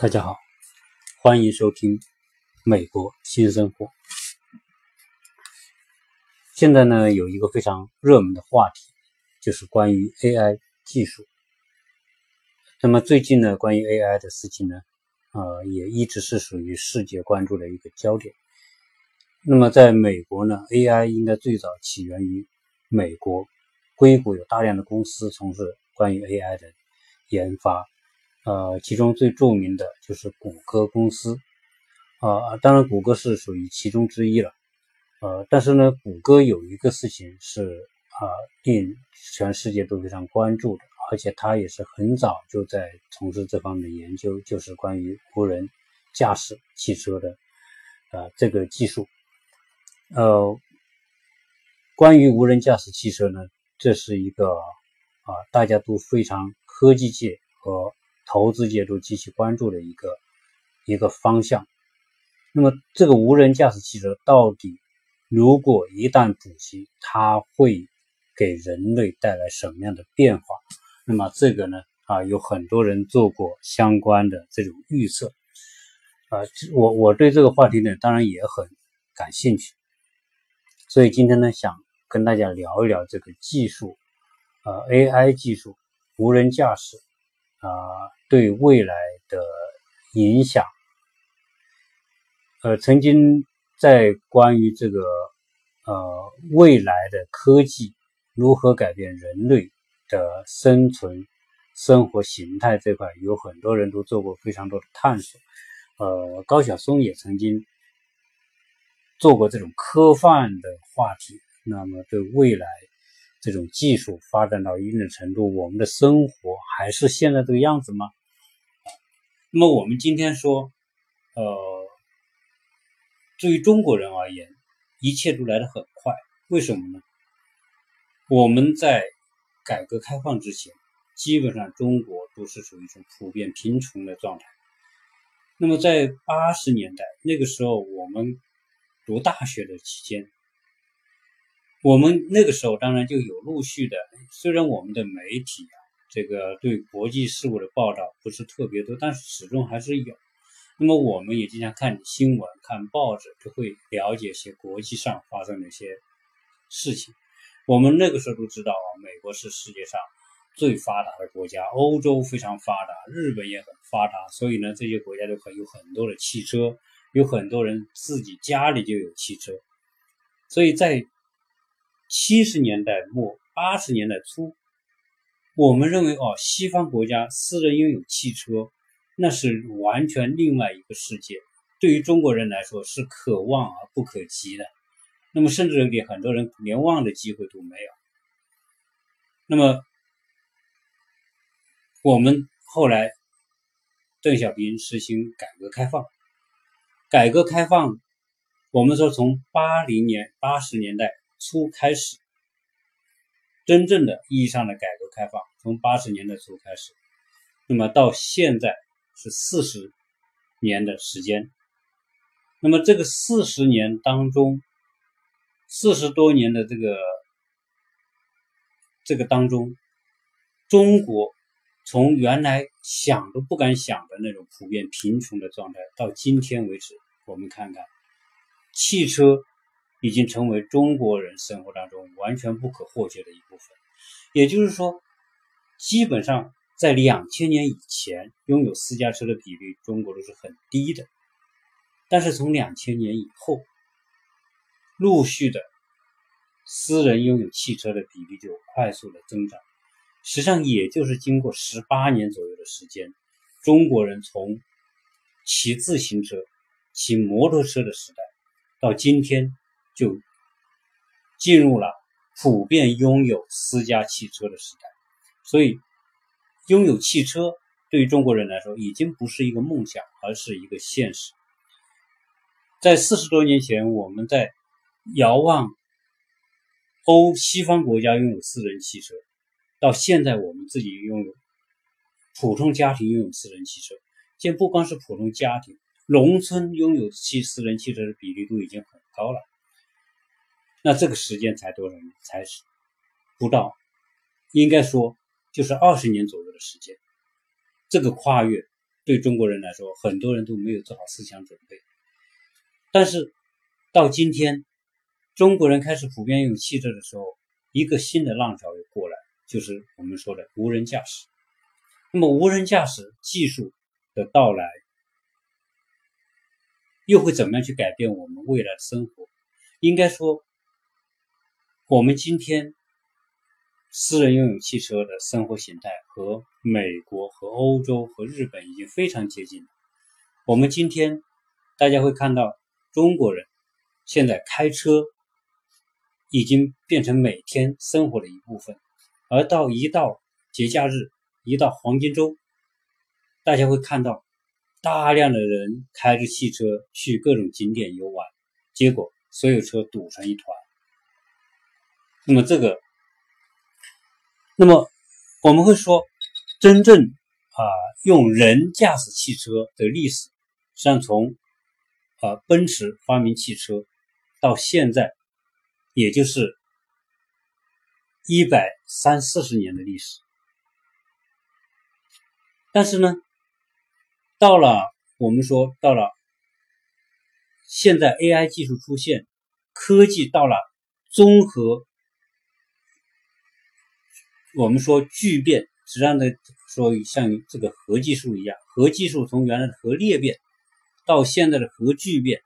大家好，欢迎收听《美国新生活》。现在呢，有一个非常热门的话题，就是关于 AI 技术。那么最近呢，关于 AI 的事情呢，呃，也一直是属于世界关注的一个焦点。那么在美国呢，AI 应该最早起源于美国，硅谷有大量的公司从事关于 AI 的研发。呃，其中最著名的就是谷歌公司，啊，当然谷歌是属于其中之一了，呃，但是呢，谷歌有一个事情是啊，令全世界都非常关注的，而且它也是很早就在从事这方面的研究，就是关于无人驾驶汽车的啊这个技术，呃，关于无人驾驶汽车呢，这是一个啊大家都非常科技界和投资界都极其关注的一个一个方向。那么，这个无人驾驶汽车到底如果一旦普及，它会给人类带来什么样的变化？那么，这个呢，啊，有很多人做过相关的这种预测。啊，我我对这个话题呢，当然也很感兴趣。所以今天呢，想跟大家聊一聊这个技术，呃，AI 技术，无人驾驶。啊，对未来的影响，呃，曾经在关于这个呃未来的科技如何改变人类的生存生活形态这块，有很多人都做过非常多的探索。呃，高晓松也曾经做过这种科幻的话题。那么，对未来。这种技术发展到一定的程度，我们的生活还是现在这个样子吗？那么我们今天说，呃，对于中国人而言，一切都来得很快。为什么呢？我们在改革开放之前，基本上中国都是属于一种普遍贫穷的状态。那么在八十年代那个时候，我们读大学的期间。我们那个时候当然就有陆续的，虽然我们的媒体，这个对国际事务的报道不是特别多，但是始终还是有。那么我们也经常看新闻、看报纸，就会了解一些国际上发生的一些事情。我们那个时候都知道啊，美国是世界上最发达的国家，欧洲非常发达，日本也很发达，所以呢，这些国家都很有很多的汽车，有很多人自己家里就有汽车，所以在。七十年代末八十年代初，我们认为哦，西方国家私人拥有汽车，那是完全另外一个世界。对于中国人来说，是可望而不可及的。那么，甚至给很多人连望的机会都没有。那么，我们后来邓小平实行改革开放，改革开放，我们说从八零年八十年代。初开始，真正的意义上的改革开放从八十年代初开始，那么到现在是四十年的时间。那么这个四十年当中，四十多年的这个这个当中，中国从原来想都不敢想的那种普遍贫穷的状态，到今天为止，我们看看汽车。已经成为中国人生活当中完全不可或缺的一部分。也就是说，基本上在两千年以前，拥有私家车的比例，中国都是很低的。但是从两千年以后，陆续的私人拥有汽车的比例就快速的增长。实际上，也就是经过十八年左右的时间，中国人从骑自行车、骑摩托车的时代，到今天。就进入了普遍拥有私家汽车的时代，所以拥有汽车对于中国人来说已经不是一个梦想，而是一个现实。在四十多年前，我们在遥望欧西方国家拥有私人汽车，到现在我们自己拥有普通家庭拥有私人汽车，现在不光是普通家庭，农村拥有汽私人汽车的比例都已经很高了。那这个时间才多少年？才是不到，应该说就是二十年左右的时间。这个跨越对中国人来说，很多人都没有做好思想准备。但是到今天，中国人开始普遍用汽车的时候，一个新的浪潮又过来，就是我们说的无人驾驶。那么，无人驾驶技术的到来，又会怎么样去改变我们未来的生活？应该说，我们今天私人拥有汽车的生活形态和美国、和欧洲、和日本已经非常接近了。我们今天大家会看到。中国人现在开车已经变成每天生活的一部分，而到一到节假日，一到黄金周，大家会看到大量的人开着汽车去各种景点游玩，结果所有车堵成一团。那么这个，那么我们会说，真正啊用人驾驶汽车的历史，实际上从。啊，奔驰发明汽车到现在，也就是一百三四十年的历史。但是呢，到了我们说到了现在，AI 技术出现，科技到了综合，我们说聚变，实际上呢，说像这个核技术一样，核技术从原来的核裂变。到现在的核聚变，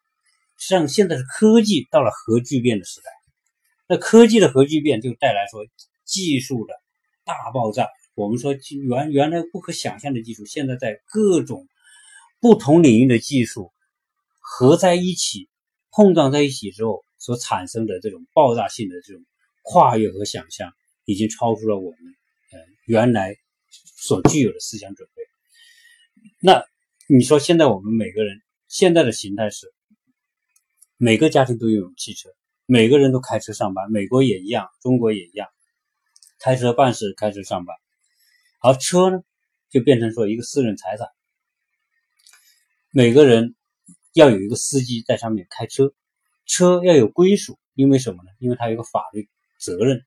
实际上现在是科技到了核聚变的时代。那科技的核聚变就带来说技术的大爆炸。我们说原原来不可想象的技术，现在在各种不同领域的技术合在一起、碰撞在一起之后所产生的这种爆炸性的这种跨越和想象，已经超出了我们呃原来所具有的思想准备。那你说现在我们每个人。现在的形态是，每个家庭都拥有汽车，每个人都开车上班。美国也一样，中国也一样，开车办事，开车上班。而车呢，就变成说一个私人财产，每个人要有一个司机在上面开车，车要有归属，因为什么呢？因为它有个法律责任。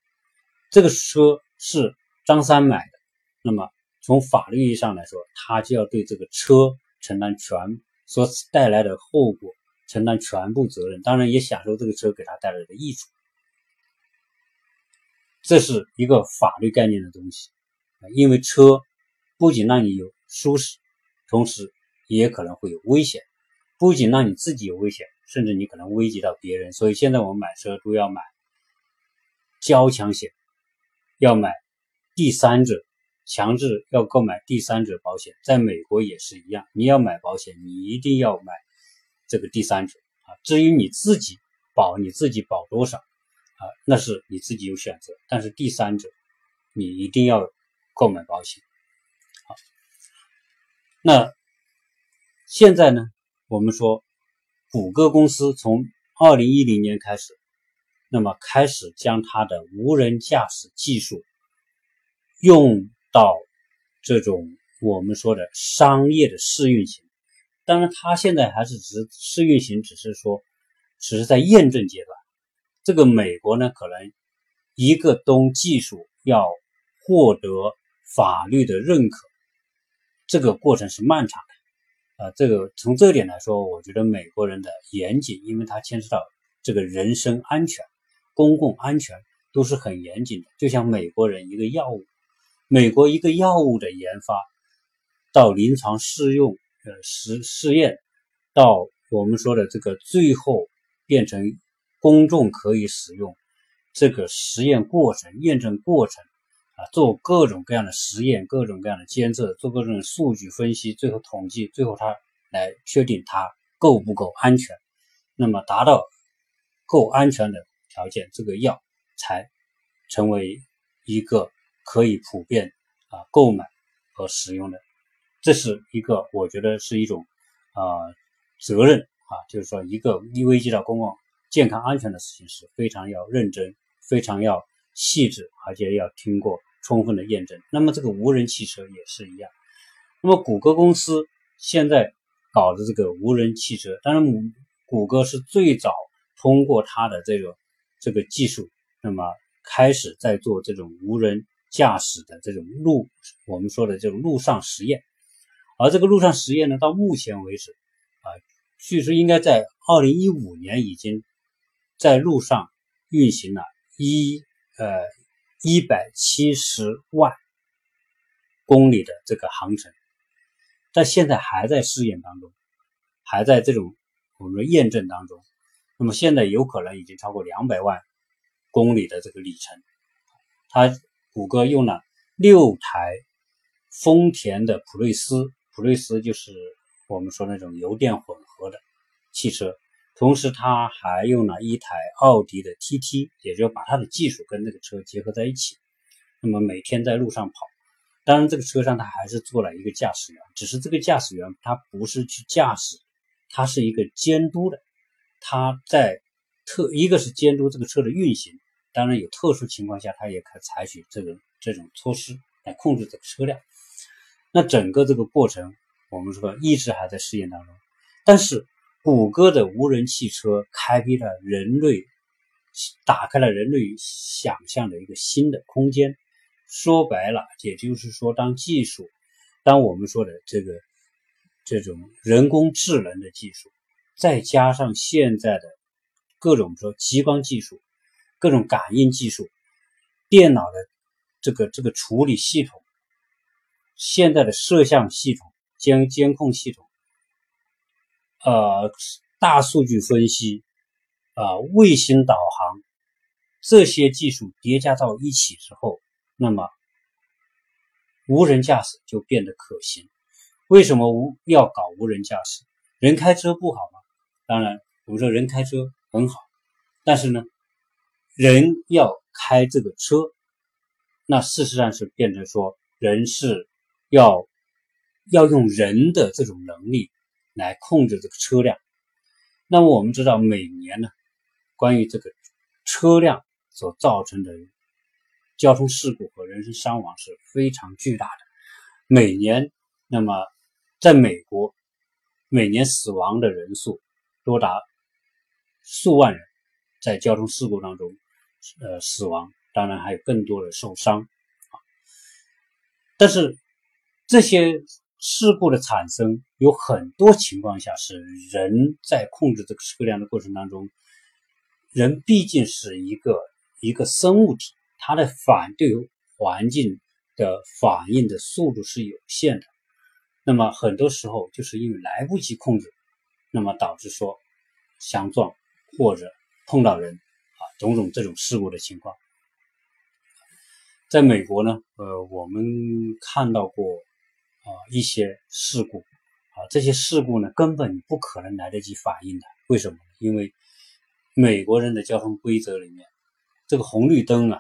这个车是张三买的，那么从法律意义上来说，他就要对这个车承担全。所带来的后果，承担全部责任，当然也享受这个车给他带来的益处。这是一个法律概念的东西，因为车不仅让你有舒适，同时也可能会有危险，不仅让你自己有危险，甚至你可能危及到别人。所以现在我们买车都要买交强险，要买第三者。强制要购买第三者保险，在美国也是一样。你要买保险，你一定要买这个第三者啊。至于你自己保，你自己保多少啊，那是你自己有选择。但是第三者，你一定要购买保险。好，那现在呢，我们说谷歌公司从二零一零年开始，那么开始将它的无人驾驶技术用。到这种我们说的商业的试运行，当然，它现在还是只试运行，只是说只是在验证阶段。这个美国呢，可能一个东技术要获得法律的认可，这个过程是漫长的。啊，这个从这点来说，我觉得美国人的严谨，因为它牵涉到这个人身安全、公共安全都是很严谨的。就像美国人一个药物。美国一个药物的研发到临床试用、呃实试验，到我们说的这个最后变成公众可以使用，这个实验过程、验证过程啊，做各种各样的实验、各种各样的监测、做各种数据分析，最后统计，最后它来确定它够不够安全。那么达到够安全的条件，这个药才成为一个。可以普遍啊购买和使用的，这是一个我觉得是一种啊责任啊，就是说一个一危及到公共健康安全的事情是非常要认真、非常要细致，而且要经过充分的验证。那么这个无人汽车也是一样。那么谷歌公司现在搞的这个无人汽车，当然谷歌是最早通过它的这个这个技术，那么开始在做这种无人。驾驶的这种路，我们说的这种路上实验，而这个路上实验呢，到目前为止啊，据说应该在二零一五年已经在路上运行了一呃一百七十万公里的这个航程，但现在还在试验当中，还在这种我们说验证当中。那么现在有可能已经超过两百万公里的这个里程。它谷歌用了六台丰田的普锐斯，普锐斯就是我们说那种油电混合的汽车，同时它还用了一台奥迪的 TT，也就把它的技术跟这个车结合在一起。那么每天在路上跑，当然这个车上它还是做了一个驾驶员，只是这个驾驶员他不是去驾驶，他是一个监督的。他在特一个是监督这个车的运行，当然有特殊情况下，他也可采取这个这种措施来控制这个车辆。那整个这个过程，我们说一直还在试验当中。但是，谷歌的无人汽车开辟了人类，打开了人类想象的一个新的空间。说白了，也就是说，当技术，当我们说的这个这种人工智能的技术。再加上现在的各种说激光技术、各种感应技术、电脑的这个这个处理系统、现在的摄像系统、监监控系统、呃大数据分析、啊卫星导航这些技术叠加到一起之后，那么无人驾驶就变得可行。为什么无要搞无人驾驶？人开车不好吗？当然，我们说人开车很好，但是呢，人要开这个车，那事实上是变成说，人是要要用人的这种能力来控制这个车辆。那么我们知道，每年呢，关于这个车辆所造成的交通事故和人身伤亡是非常巨大的。每年，那么在美国，每年死亡的人数。多达数万人在交通事故当中，呃，死亡，当然还有更多的受伤啊。但是这些事故的产生，有很多情况下是人在控制这个车辆的过程当中，人毕竟是一个一个生物体，它的反对环境的反应的速度是有限的。那么很多时候就是因为来不及控制。那么导致说相撞或者碰到人啊，种种这种事故的情况，在美国呢，呃，我们看到过啊一些事故啊，这些事故呢根本不可能来得及反应的。为什么？因为美国人的交通规则里面，这个红绿灯啊，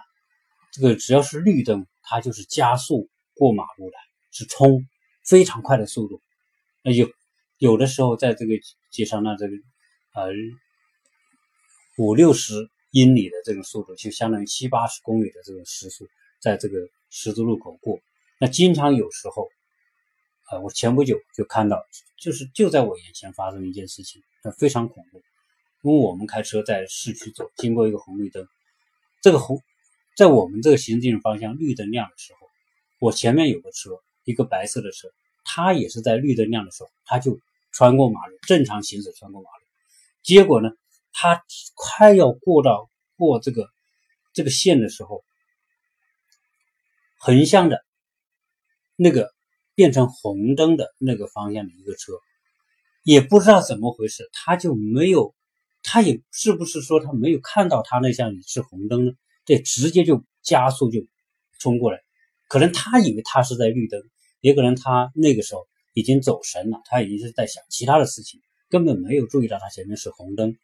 这个只要是绿灯，它就是加速过马路的，是冲非常快的速度，那就。有的时候在这个街上，那这个呃五六十英里的这种速度，就相当于七八十公里的这种时速，在这个十字路口过。那经常有时候，啊，我前不久就看到，就是就在我眼前发生一件事情，那非常恐怖。因为我们开车在市区走，经过一个红绿灯，这个红在我们这个行进方向绿灯亮的时候，我前面有个车，一个白色的车。他也是在绿灯亮的时候，他就穿过马路，正常行驶穿过马路。结果呢，他快要过到过这个这个线的时候，横向的那个变成红灯的那个方向的一个车，也不知道怎么回事，他就没有，他也是不是说他没有看到他那项是红灯呢？对，直接就加速就冲过来，可能他以为他是在绿灯。也可能他那个时候已经走神了，他已经是在想其他的事情，根本没有注意到他前面是红灯。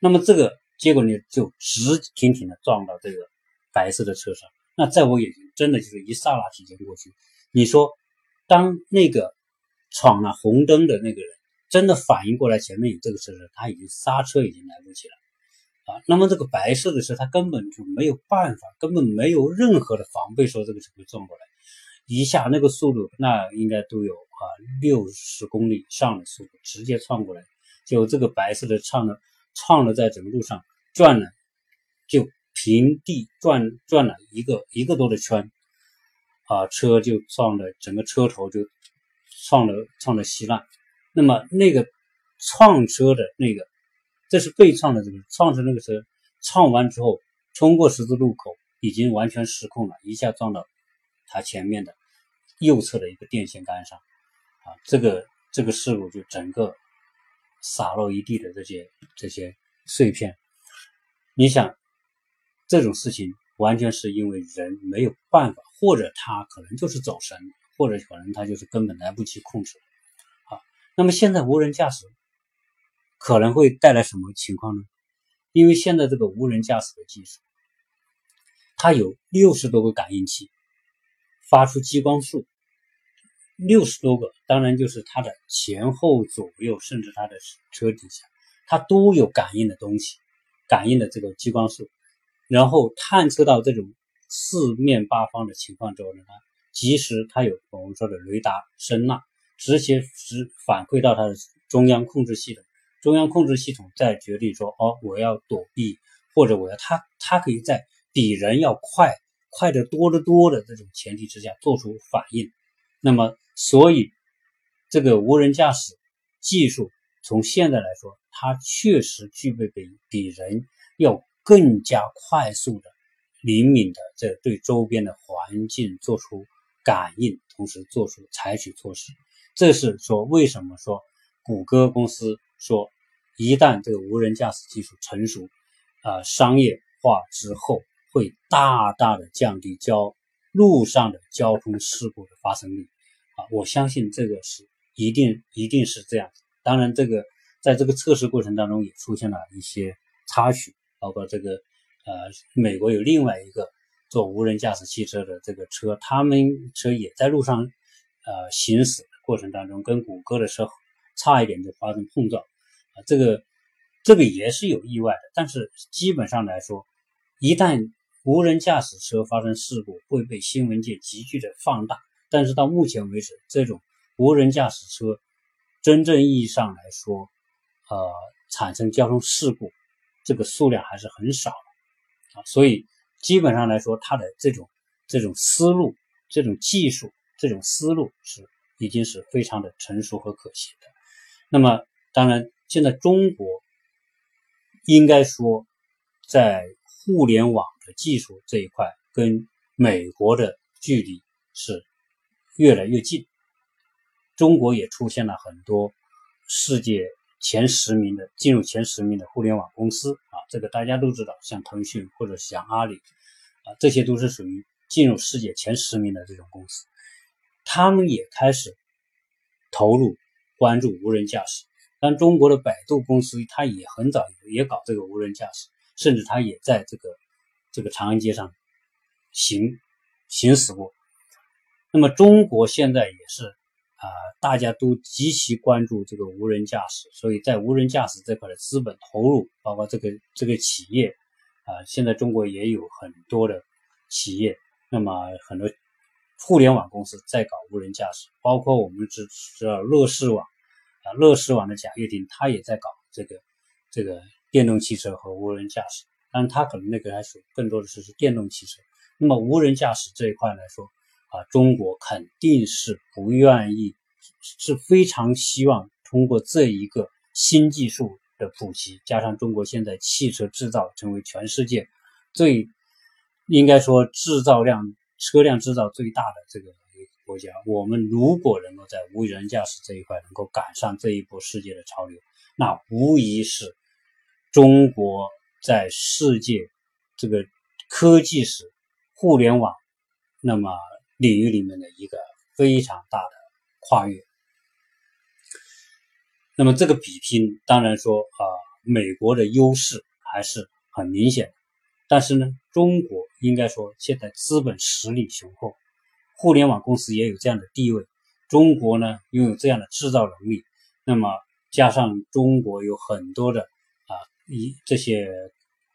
那么这个结果呢，就直挺挺的撞到这个白色的车上。那在我眼睛真的就是一刹那之间过去。你说，当那个闯了红灯的那个人真的反应过来前面有这个车时，他已经刹车已经来不及了啊。那么这个白色的车，他根本就没有办法，根本没有任何的防备，说这个车会撞过来。一下那个速度，那应该都有啊六十公里以上的速度，直接窜过来，就这个白色的创了创了在整个路上转了，就平地转转了一个一个多的圈，啊车就撞的整个车头就撞了撞了稀烂。那么那个撞车的那个，这是被撞的这个撞车那个车撞完之后，冲过十字路口，已经完全失控了，一下撞到它前面的右侧的一个电线杆上，啊，这个这个事故就整个洒落一地的这些这些碎片。你想这种事情？完全是因为人没有办法，或者他可能就是走神，或者可能他就是根本来不及控制。啊，那么现在无人驾驶可能会带来什么情况呢？因为现在这个无人驾驶的技术，它有六十多个感应器，发出激光束，六十多个，当然就是它的前后左右，甚至它的车底下，它都有感应的东西，感应的这个激光束。然后探测到这种四面八方的情况之后呢，它及时它有我们说的雷达声呐，直接直反馈到它的中央控制系统，中央控制系统再决定说，哦，我要躲避，或者我要它它可以在比人要快快的多得多的这种前提之下做出反应。那么，所以这个无人驾驶技术从现在来说，它确实具备比比人要。更加快速的、灵敏的，这对周边的环境做出感应，同时做出采取措施。这是说为什么说谷歌公司说，一旦这个无人驾驶技术成熟、啊商业化之后，会大大的降低交路上的交通事故的发生率。啊，我相信这个是一定一定是这样。当然，这个在这个测试过程当中也出现了一些插曲。包括这个，呃，美国有另外一个做无人驾驶汽车的这个车，他们车也在路上，呃，行驶的过程当中，跟谷歌的车差一点就发生碰撞，啊，这个这个也是有意外的。但是基本上来说，一旦无人驾驶车发生事故，会被新闻界急剧的放大。但是到目前为止，这种无人驾驶车真正意义上来说，呃，产生交通事故。这个数量还是很少啊，所以基本上来说，它的这种这种思路、这种技术、这种思路是已经是非常的成熟和可行的。那么，当然，现在中国应该说在互联网技术这一块，跟美国的距离是越来越近。中国也出现了很多世界。前十名的进入前十名的互联网公司啊，这个大家都知道，像腾讯或者像阿里啊，这些都是属于进入世界前十名的这种公司。他们也开始投入关注无人驾驶。但中国的百度公司，它也很早也搞这个无人驾驶，甚至它也在这个这个长安街上行行驶过。那么中国现在也是。啊，大家都极其关注这个无人驾驶，所以在无人驾驶这块的资本投入，包括这个这个企业，啊，现在中国也有很多的企业，那么很多互联网公司在搞无人驾驶，包括我们知知道乐视网，啊，乐视网的贾跃亭他也在搞这个这个电动汽车和无人驾驶，但他可能那个还是更多的是是电动汽车，那么无人驾驶这一块来说。啊，中国肯定是不愿意，是非常希望通过这一个新技术的普及，加上中国现在汽车制造成为全世界最应该说制造量车辆制造最大的这个国家，我们如果能够在无人驾驶这一块能够赶上这一波世界的潮流，那无疑是中国在世界这个科技史、互联网，那么。领域里面的一个非常大的跨越，那么这个比拼当然说啊，美国的优势还是很明显，但是呢，中国应该说现在资本实力雄厚，互联网公司也有这样的地位，中国呢拥有这样的制造能力，那么加上中国有很多的啊一这些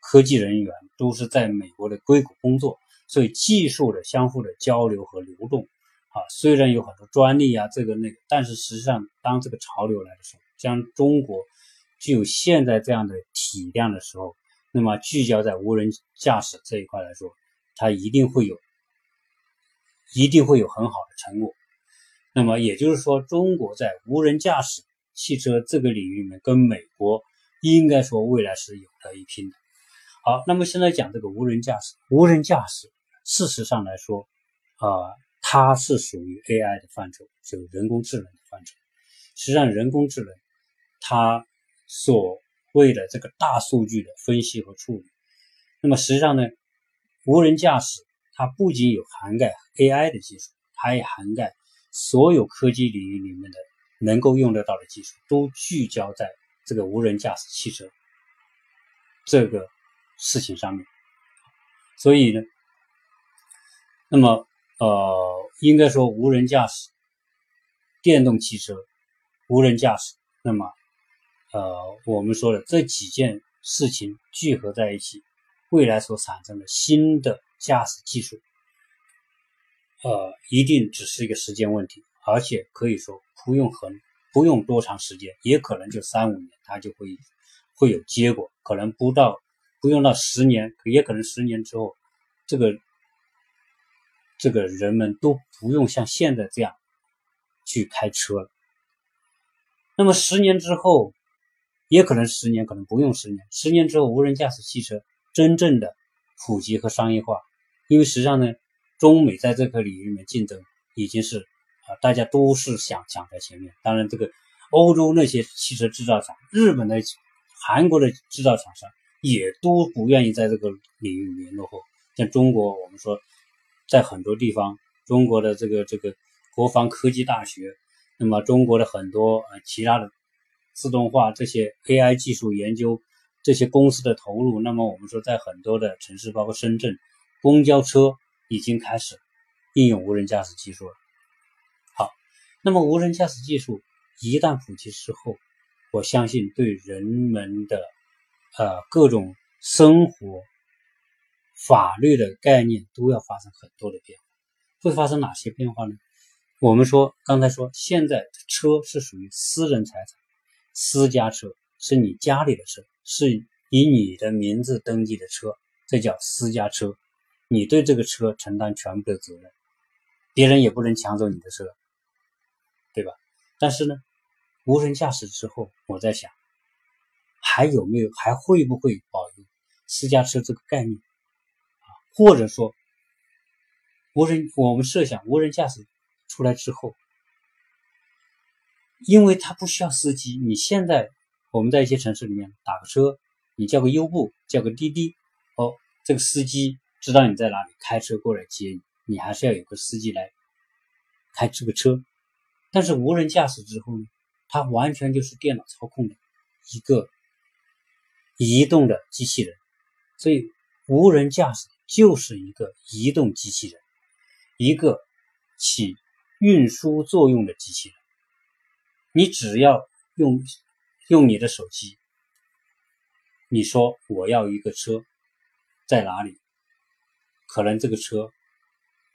科技人员都是在美国的硅谷工作。所以技术的相互的交流和流动，啊，虽然有很多专利啊，这个那个，但是实际上，当这个潮流来的时候，将中国具有现在这样的体量的时候，那么聚焦在无人驾驶这一块来说，它一定会有，一定会有很好的成果。那么也就是说，中国在无人驾驶汽车这个领域里面，跟美国应该说未来是有得一拼的。好，那么现在讲这个无人驾驶，无人驾驶事实上来说，啊，它是属于 AI 的范畴，就人工智能的范畴。实际上，人工智能它所谓的这个大数据的分析和处理，那么实际上呢，无人驾驶它不仅有涵盖 AI 的技术，它也涵盖。所有科技领域里面的能够用得到的技术，都聚焦在这个无人驾驶汽车这个事情上面。所以呢，那么呃，应该说无人驾驶、电动汽车、无人驾驶，那么呃，我们说的这几件事情聚合在一起，未来所产生的新的驾驶技术。呃，一定只是一个时间问题，而且可以说不用很不用多长时间，也可能就三五年，它就会会有结果，可能不到不用到十年，也可能十年之后，这个这个人们都不用像现在这样去开车了。那么十年之后，也可能十年，可能不用十年，十年之后无人驾驶汽车真正的普及和商业化，因为实际上呢。中美在这个领域里面竞争已经是啊，大家都是想抢在前面。当然，这个欧洲那些汽车制造厂、日本的、韩国的制造厂商也都不愿意在这个领域里面落后。像中国，我们说在很多地方，中国的这个这个国防科技大学，那么中国的很多呃其他的自动化这些 AI 技术研究这些公司的投入，那么我们说在很多的城市，包括深圳，公交车。已经开始应用无人驾驶技术了。好，那么无人驾驶技术一旦普及之后，我相信对人们的呃各种生活、法律的概念都要发生很多的变化。会发生哪些变化呢？我们说刚才说，现在车是属于私人财产，私家车是你家里的车，是以你的名字登记的车，这叫私家车。你对这个车承担全部的责任，别人也不能抢走你的车，对吧？但是呢，无人驾驶之后，我在想，还有没有，还会不会保留私家车这个概念啊？或者说，无人，我们设想无人驾驶出来之后，因为它不需要司机，你现在我们在一些城市里面打个车，你叫个优步，叫个滴滴，哦，这个司机。知道你在哪里，开车过来接你，你还是要有个司机来开这个车。但是无人驾驶之后呢，它完全就是电脑操控的一个移动的机器人。所以无人驾驶就是一个移动机器人，一个起运输作用的机器人。你只要用用你的手机，你说我要一个车，在哪里？可能这个车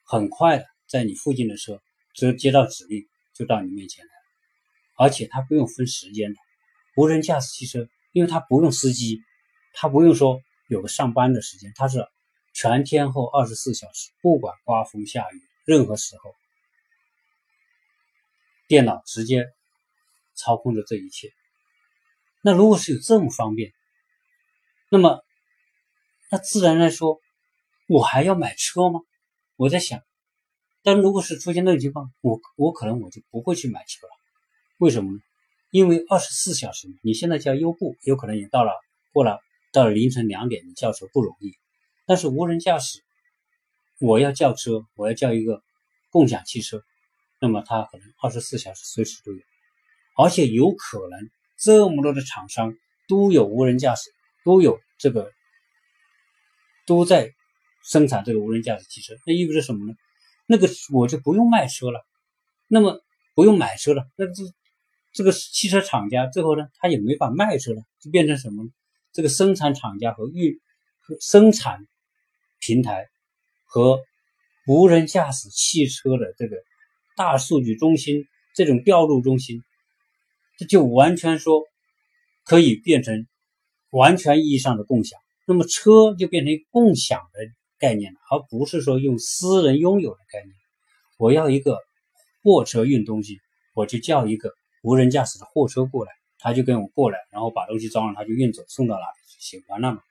很快的，在你附近的车，只要接到指令就到你面前来了，而且它不用分时间的。无人驾驶汽车，因为他不用司机，他不用说有个上班的时间，他是全天候二十四小时，不管刮风下雨，任何时候，电脑直接操控着这一切。那如果是有这么方便，那么那自然来说。我还要买车吗？我在想，但如果是出现那种情况，我我可能我就不会去买车了。为什么呢？因为二十四小时，你现在叫优步，有可能也到了过了到了凌晨两点，你叫车不容易。但是无人驾驶，我要叫车，我要叫一个共享汽车，那么它可能二十四小时随时都有，而且有可能这么多的厂商都有无人驾驶，都有这个都在。生产这个无人驾驶汽车，那意味着什么呢？那个我就不用卖车了，那么不用买车了，那这这个汽车厂家最后呢，他也没法卖车了，就变成什么？这个生产厂家和运和生产平台和无人驾驶汽车的这个大数据中心这种调度中心，这就完全说可以变成完全意义上的共享，那么车就变成共享的。概念了而不是说用私人拥有的概念。我要一个货车运东西，我就叫一个无人驾驶的货车过来，他就跟我过来，然后把东西装了，他就运走，送到哪里去，完了嘛。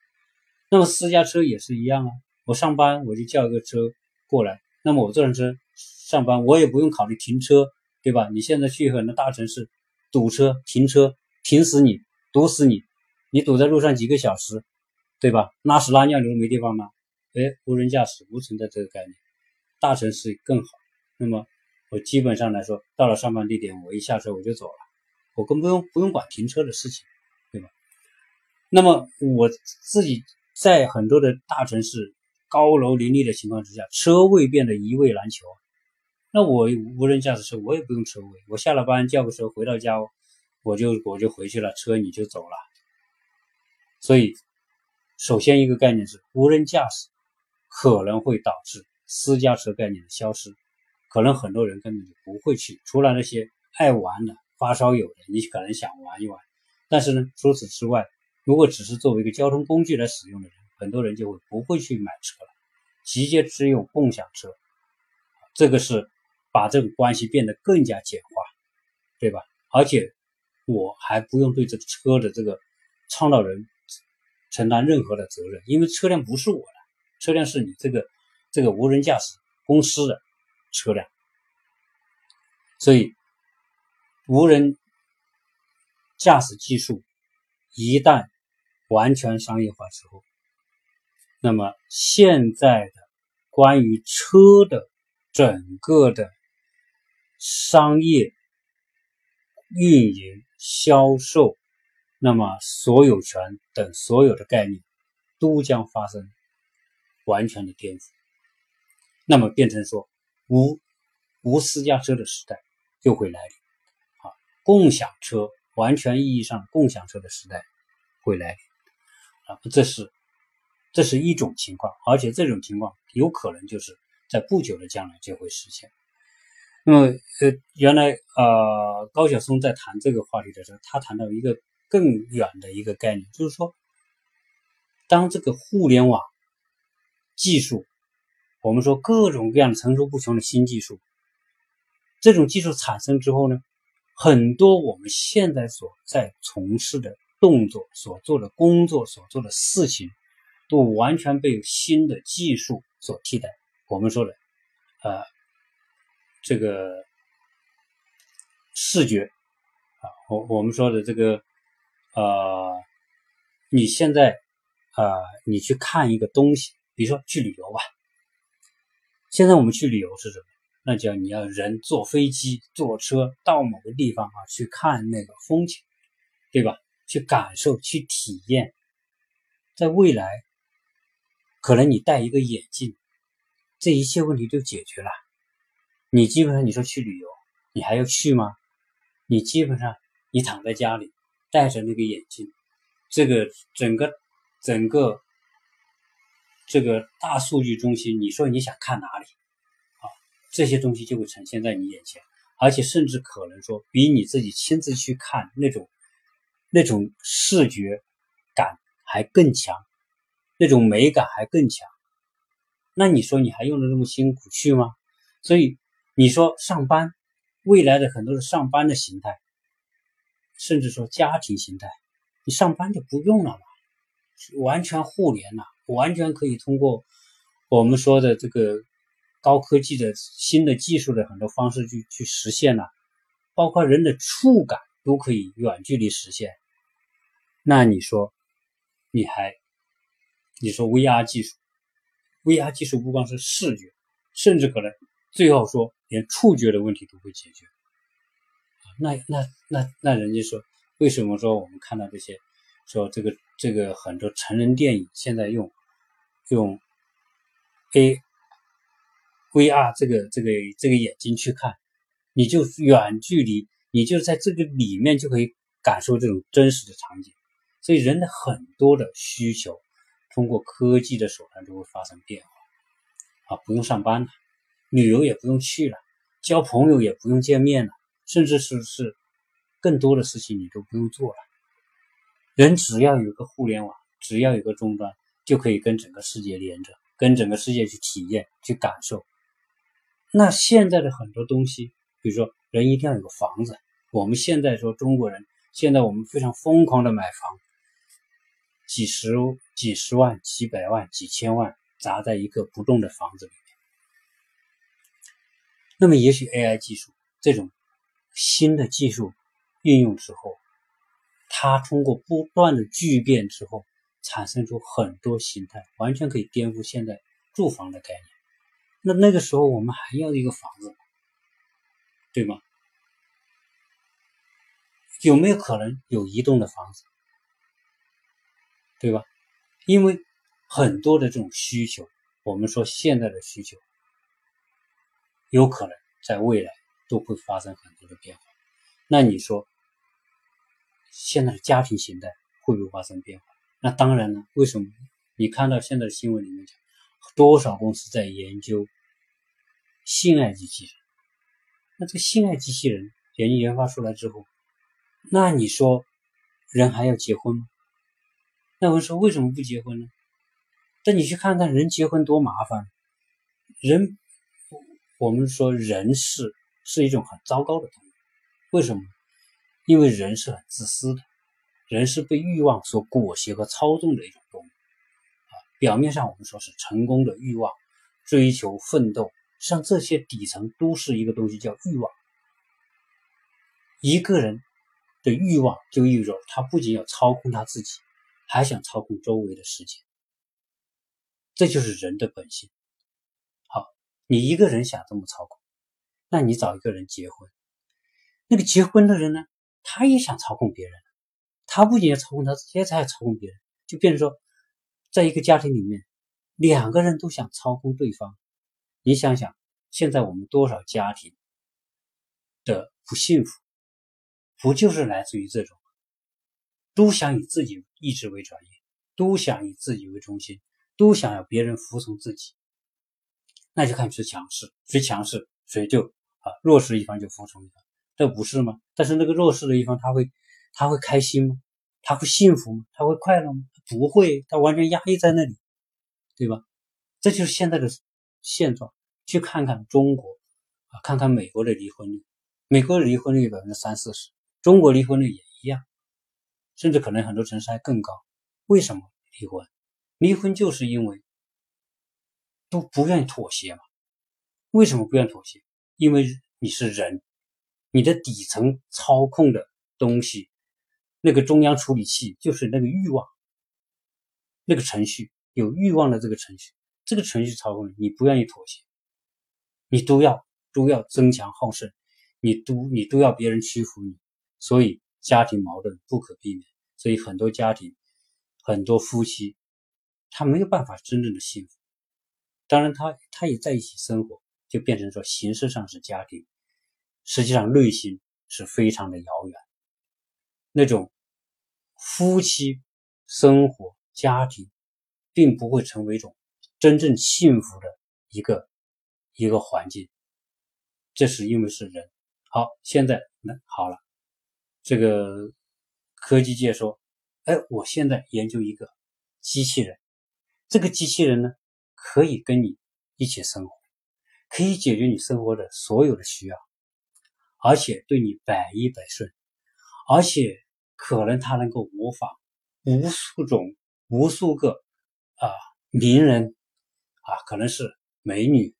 那么私家车也是一样啊，我上班我就叫一个车过来，那么我这辆车上班我也不用考虑停车，对吧？你现在去很多大城市堵车停车停死你，堵死你，你堵在路上几个小时，对吧？拉屎拉尿你都没地方吗？哎，无人驾驶不存在这个概念，大城市更好。那么我基本上来说，到了上班地点，我一下车我就走了，我更不用不用管停车的事情，对吧？那么我自己在很多的大城市高楼林立的情况之下，车位变得一位难求。那我无人驾驶车，我也不用车位，我下了班叫个车回到家，我就我就回去了，车你就走了。所以，首先一个概念是无人驾驶。可能会导致私家车概念的消失，可能很多人根本就不会去，除了那些爱玩的发烧友的，你可能想玩一玩。但是呢，除此之外，如果只是作为一个交通工具来使用的人，很多人就会不会去买车了，直接只有共享车。这个是把这个关系变得更加简化，对吧？而且我还不用对这个车的这个创造人承担任何的责任，因为车辆不是我的。车辆是你这个这个无人驾驶公司的车辆，所以无人驾驶技术一旦完全商业化之后，那么现在的关于车的整个的商业运营、销售，那么所有权等所有的概念都将发生。完全的颠覆，那么变成说无无私家车的时代就会来临，啊，共享车完全意义上共享车的时代会来临，啊，这是这是一种情况，而且这种情况有可能就是在不久的将来就会实现。那么，呃，原来呃高晓松在谈这个话题的时候，他谈到一个更远的一个概念，就是说，当这个互联网。技术，我们说各种各样层出不穷的新技术，这种技术产生之后呢，很多我们现在所在从事的动作、所做的工作、所做的事情，都完全被新的技术所替代。我们说的，呃，这个视觉啊，我我们说的这个，呃，你现在啊，你去看一个东西。比如说去旅游吧，现在我们去旅游是什么？那叫你要人坐飞机、坐车到某个地方啊，去看那个风景，对吧？去感受、去体验。在未来，可能你戴一个眼镜，这一切问题就解决了。你基本上你说去旅游，你还要去吗？你基本上你躺在家里，戴着那个眼镜，这个整个整个。这个大数据中心，你说你想看哪里啊？这些东西就会呈现在你眼前，而且甚至可能说比你自己亲自去看那种那种视觉感还更强，那种美感还更强。那你说你还用的那么辛苦去吗？所以你说上班，未来的很多的上班的形态，甚至说家庭形态，你上班就不用了嘛，完全互联了。完全可以通过我们说的这个高科技的新的技术的很多方式去去实现了，包括人的触感都可以远距离实现。那你说，你还你说 VR 技术，VR 技术不光是视觉，甚至可能最后说连触觉的问题都会解决。那那那那人家说，为什么说我们看到这些？说这个这个很多成人电影现在用用 A V R 这个这个这个眼睛去看，你就远距离，你就在这个里面就可以感受这种真实的场景。所以人的很多的需求，通过科技的手段就会发生变化啊，不用上班了，旅游也不用去了，交朋友也不用见面了，甚至是是更多的事情你都不用做了。人只要有个互联网，只要有个终端，就可以跟整个世界连着，跟整个世界去体验、去感受。那现在的很多东西，比如说，人一定要有个房子。我们现在说中国人，现在我们非常疯狂的买房，几十几十万、几百万、几千万砸在一个不动的房子里面。那么，也许 AI 技术这种新的技术运用之后，它通过不断的巨变之后，产生出很多形态，完全可以颠覆现在住房的概念。那那个时候，我们还要一个房子，对吗？有没有可能有移动的房子，对吧？因为很多的这种需求，我们说现在的需求，有可能在未来都会发生很多的变化。那你说，现在的家庭形态会不会发生变化？那当然了。为什么？你看到现在的新闻里面讲，多少公司在研究性爱机器人？那这个性爱机器人研究研发出来之后，那你说，人还要结婚吗？那我说为什么不结婚呢？但你去看看人结婚多麻烦。人，我们说人是是一种很糟糕的东西。为什么？因为人是很自私的，人是被欲望所裹挟和操纵的一种动物。啊，表面上我们说是成功的欲望、追求、奋斗，像这些底层都是一个东西叫欲望。一个人。的欲望就意味着他不仅要操控他自己，还想操控周围的世界。这就是人的本性。好，你一个人想这么操控，那你找一个人结婚。那个结婚的人呢，他也想操控别人，他不仅要操控他自己，还操控别人，就变成说，在一个家庭里面，两个人都想操控对方。你想想，现在我们多少家庭的不幸福？不就是来自于这种，都想以自己意志为转移，都想以自己为中心，都想要别人服从自己，那就看谁强势，谁强势谁就啊弱势一方就服从一方，这不是吗？但是那个弱势的一方他会他会开心吗？他会幸福吗？他会快乐吗？不会，他完全压抑在那里，对吧？这就是现在的现状。去看看中国啊，看看美国的离婚率，美国的离婚率百分之三四十。中国离婚率也一样，甚至可能很多城市还更高。为什么离婚？离婚就是因为都不愿意妥协嘛。为什么不愿意妥协？因为你是人，你的底层操控的东西，那个中央处理器就是那个欲望，那个程序有欲望的这个程序，这个程序操控你，不愿意妥协，你都要都要争强好胜，你都你都要别人屈服你。所以家庭矛盾不可避免，所以很多家庭、很多夫妻，他没有办法真正的幸福。当然，他他也在一起生活，就变成说形式上是家庭，实际上内心是非常的遥远。那种夫妻生活、家庭，并不会成为一种真正幸福的一个一个环境。这是因为是人。好，现在那好了。这个科技界说：“哎，我现在研究一个机器人，这个机器人呢，可以跟你一起生活，可以解决你生活的所有的需要，而且对你百依百顺，而且可能他能够模仿无数种、无数个啊名人啊，可能是美女，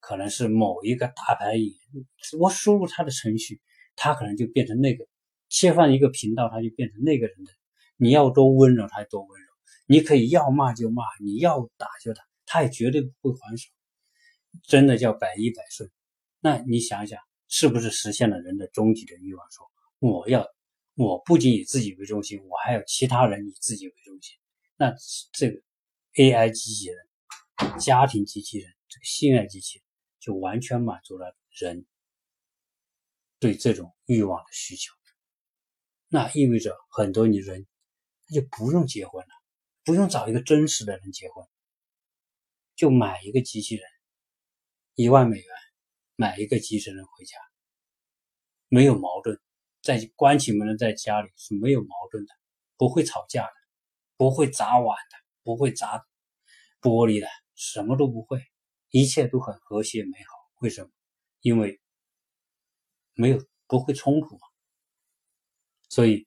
可能是某一个大牌演员，我输入他的程序，他可能就变成那个。”切换一个频道，他就变成那个人的。你要多温柔，他多温柔。你可以要骂就骂，你要打就打，他也绝对不会还手。真的叫百依百顺。那你想想，是不是实现了人的终极的欲望？说我要，我不仅以自己为中心，我还有其他人以自己为中心。那这个 AI 机器人、家庭机器人、这个性爱机器人，就完全满足了人对这种欲望的需求。那意味着很多女人，她就不用结婚了，不用找一个真实的人结婚，就买一个机器人，一万美元买一个机器人回家，没有矛盾，在关起门来在家里是没有矛盾的，不会吵架的，不会砸碗的，不会砸玻璃的，什么都不会，一切都很和谐美好。为什么？因为没有不会冲突嘛。所以，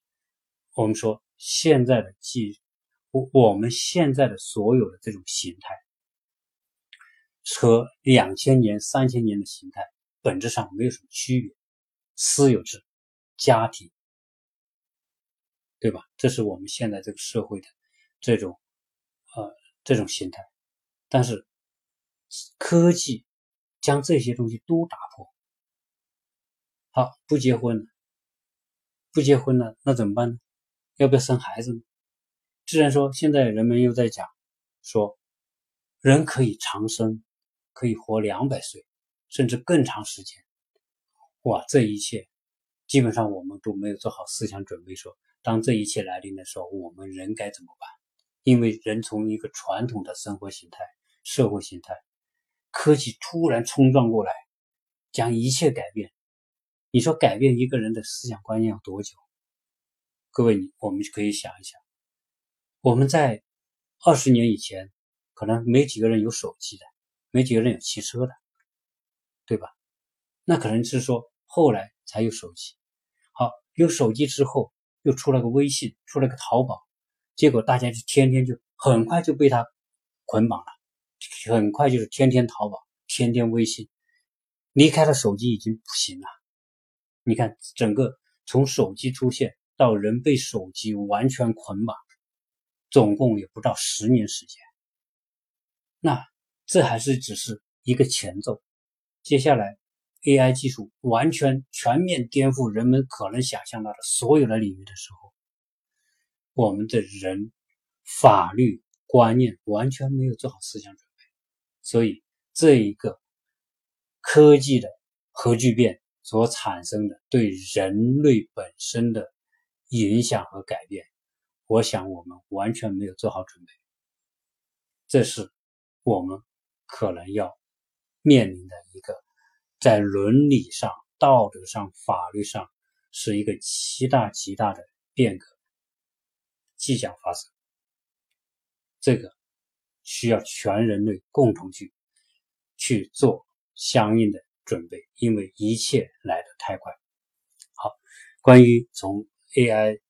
我们说现在的技，我我们现在的所有的这种形态，和两千年、三千年的形态本质上没有什么区别。私有制、家庭，对吧？这是我们现在这个社会的这种呃这种形态。但是科技将这些东西都打破。好，不结婚了，不结婚了，那怎么办呢？要不要生孩子呢？既然说现在人们又在讲说人可以长生，可以活两百岁，甚至更长时间。哇，这一切基本上我们都没有做好思想准备，说当这一切来临的时候，我们人该怎么办？因为人从一个传统的生活形态、社会形态，科技突然冲撞过来，将一切改变。你说改变一个人的思想观念要多久？各位，你我们就可以想一想，我们在二十年以前，可能没几个人有手机的，没几个人有汽车的，对吧？那可能是说后来才有手机，好，有手机之后又出了个微信，出了个淘宝，结果大家就天天就很快就被他捆绑了，很快就是天天淘宝，天天微信，离开了手机已经不行了。你看，整个从手机出现到人被手机完全捆绑，总共也不到十年时间。那这还是只是一个前奏，接下来。AI 技术完全全面颠覆人们可能想象到的所有的领域的时候，我们的人法律观念完全没有做好思想准备，所以这一个科技的核聚变所产生的对人类本身的影响和改变，我想我们完全没有做好准备，这是我们可能要面临的一个。在伦理上、道德上、法律上，是一个极大极大的变革即将发生。这个需要全人类共同去去做相应的准备，因为一切来得太快。好，关于从 AI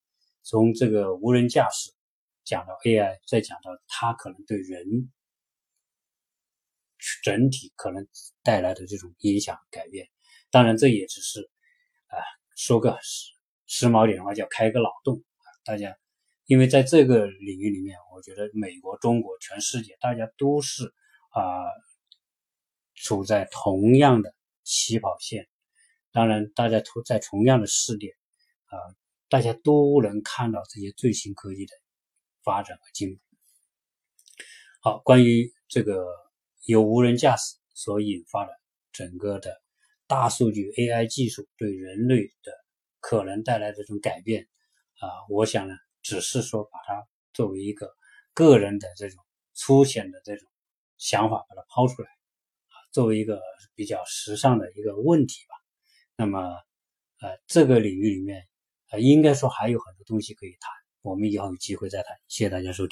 从这个无人驾驶讲到 AI，再讲到它可能对人。整体可能带来的这种影响改变，当然这也只是啊说个时时髦点的话叫开个脑洞啊，大家因为在这个领域里面，我觉得美国、中国、全世界大家都是啊处在同样的起跑线，当然大家同在同样的试点啊，大家都能看到这些最新科技的发展和进步。好，关于这个。由无人驾驶所引发的整个的大数据 AI 技术对人类的可能带来的这种改变啊，我想呢，只是说把它作为一个个人的这种粗浅的这种想法把它抛出来啊，作为一个比较时尚的一个问题吧。那么呃，这个领域里面呃，应该说还有很多东西可以谈，我们以后有机会再谈。谢谢大家收听。